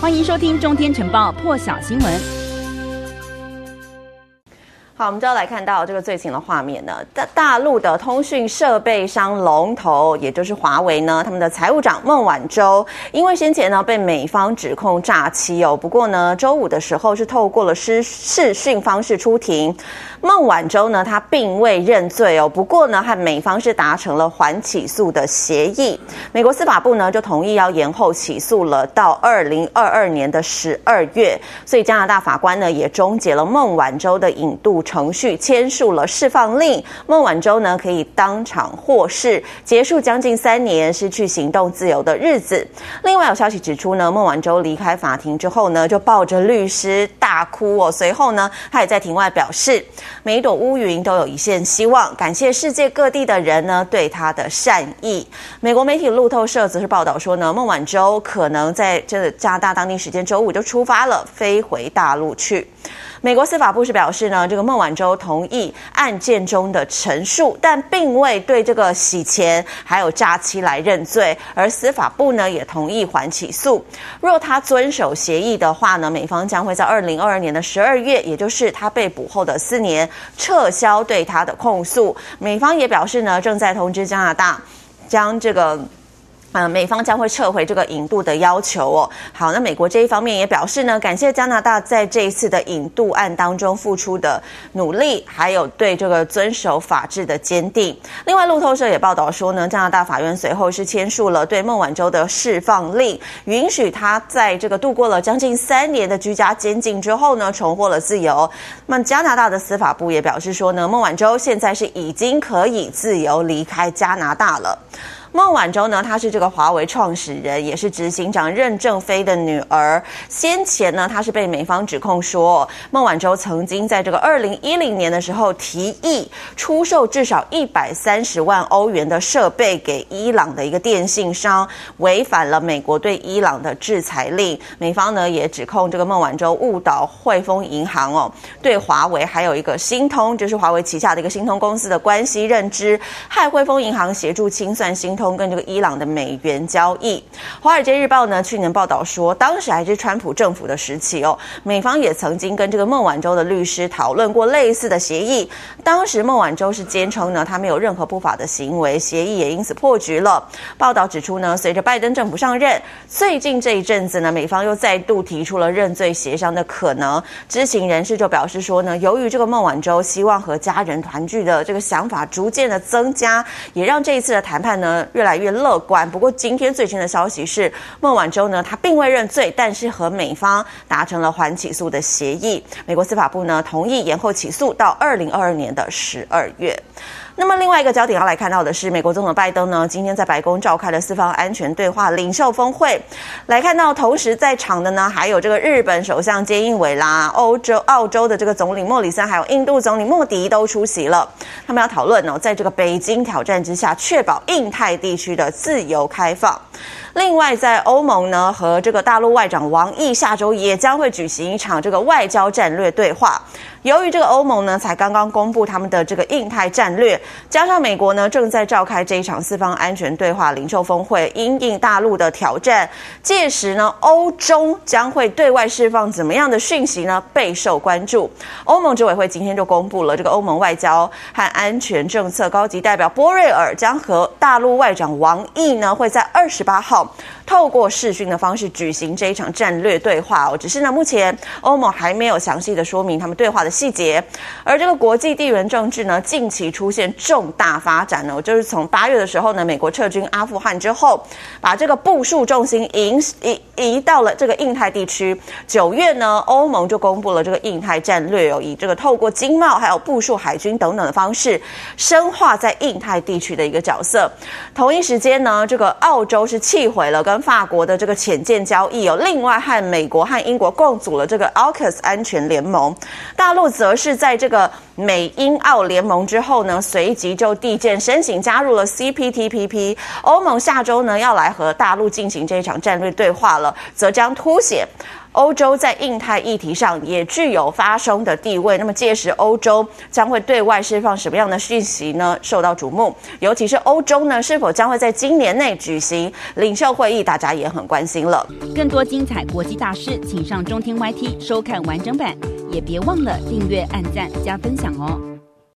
欢迎收听《中天晨报》破晓新闻。好，我们就要来看到这个最新的画面呢。大大陆的通讯设备商龙头，也就是华为呢，他们的财务长孟晚舟，因为先前呢被美方指控诈欺哦，不过呢周五的时候是透过了视视讯方式出庭。孟晚舟呢，他并未认罪哦，不过呢和美方是达成了缓起诉的协议。美国司法部呢就同意要延后起诉了，到二零二二年的十二月。所以加拿大法官呢也终结了孟晚舟的引渡。程序签署了释放令，孟晚舟呢可以当场获释，结束将近三年失去行动自由的日子。另外有消息指出呢，孟晚舟离开法庭之后呢，就抱着律师大哭哦。随后呢，他也在庭外表示，每一朵乌云都有一线希望，感谢世界各地的人呢对他的善意。美国媒体路透社则是报道说呢，孟晚舟可能在这加拿大当地时间周五就出发了，飞回大陆去。美国司法部是表示呢，这个孟晚舟同意案件中的陈述，但并未对这个洗钱还有诈欺来认罪。而司法部呢也同意缓起诉，若他遵守协议的话呢，美方将会在二零二二年的十二月，也就是他被捕后的四年，撤销对他的控诉。美方也表示呢，正在通知加拿大，将这个。呃，美方将会撤回这个引渡的要求哦。好，那美国这一方面也表示呢，感谢加拿大在这一次的引渡案当中付出的努力，还有对这个遵守法治的坚定。另外，路透社也报道说呢，加拿大法院随后是签署了对孟晚舟的释放令，允许他在这个度过了将近三年的居家监禁之后呢，重获了自由。那，加拿大的司法部也表示说呢，孟晚舟现在是已经可以自由离开加拿大了。孟晚舟呢，她是这个华为创始人，也是执行长任正非的女儿。先前呢，她是被美方指控说，孟晚舟曾经在这个二零一零年的时候提议出售至少一百三十万欧元的设备给伊朗的一个电信商，违反了美国对伊朗的制裁令。美方呢也指控这个孟晚舟误导汇丰银行哦，对华为还有一个新通，就是华为旗下的一个新通公司的关系认知，害汇丰银行协助清算新通跟这个伊朗的美元交易，《华尔街日报》呢去年报道说，当时还是川普政府的时期哦，美方也曾经跟这个孟晚舟的律师讨论过类似的协议。当时孟晚舟是坚称呢，他没有任何不法的行为，协议也因此破局了。报道指出呢，随着拜登政府上任，最近这一阵子呢，美方又再度提出了认罪协商的可能。知情人士就表示说呢，由于这个孟晚舟希望和家人团聚的这个想法逐渐的增加，也让这一次的谈判呢。越来越乐观。不过，今天最新的消息是，孟晚舟呢，他并未认罪，但是和美方达成了缓起诉的协议。美国司法部呢，同意延后起诉到二零二二年的十二月。那么另外一个焦点要来看到的是，美国总统拜登呢，今天在白宫召开了四方安全对话领袖峰会。来看到同时在场的呢，还有这个日本首相菅义伟啦，欧洲、澳洲的这个总理莫里森，还有印度总理莫迪都出席了。他们要讨论呢，在这个北京挑战之下，确保印太地区的自由开放。另外，在欧盟呢，和这个大陆外长王毅下周也将会举行一场这个外交战略对话。由于这个欧盟呢，才刚刚公布他们的这个印太战略，加上美国呢正在召开这一场四方安全对话领袖峰会，因应大陆的挑战，届时呢，欧中将会对外释放怎么样的讯息呢？备受关注。欧盟执委会今天就公布了这个欧盟外交和安全政策高级代表波瑞尔将和大陆外长王毅呢，会在二十八号透过视讯的方式举行这一场战略对话哦。只是呢，目前欧盟还没有详细的说明他们对话的。细节，而这个国际地缘政治呢，近期出现重大发展呢，就是从八月的时候呢，美国撤军阿富汗之后，把这个部署重心移移移到了这个印太地区。九月呢，欧盟就公布了这个印太战略哦，以这个透过经贸还有部署海军等等的方式，深化在印太地区的一个角色。同一时间呢，这个澳洲是弃毁了跟法国的这个潜舰交易哦，另外和美国和英国共组了这个 AUKUS 安全联盟。大陆则是在这个美英澳联盟之后呢，随即就递件申请加入了 CPTPP。欧盟下周呢要来和大陆进行这一场战略对话了，则将凸显欧洲在印太议题上也具有发声的地位。那么届时欧洲将会对外释放什么样的讯息呢？受到瞩目，尤其是欧洲呢，是否将会在今年内举行领袖会议，大家也很关心了。更多精彩国际大事，请上中天 YT 收看完整版，也别忘了订阅、按赞、加分享哦。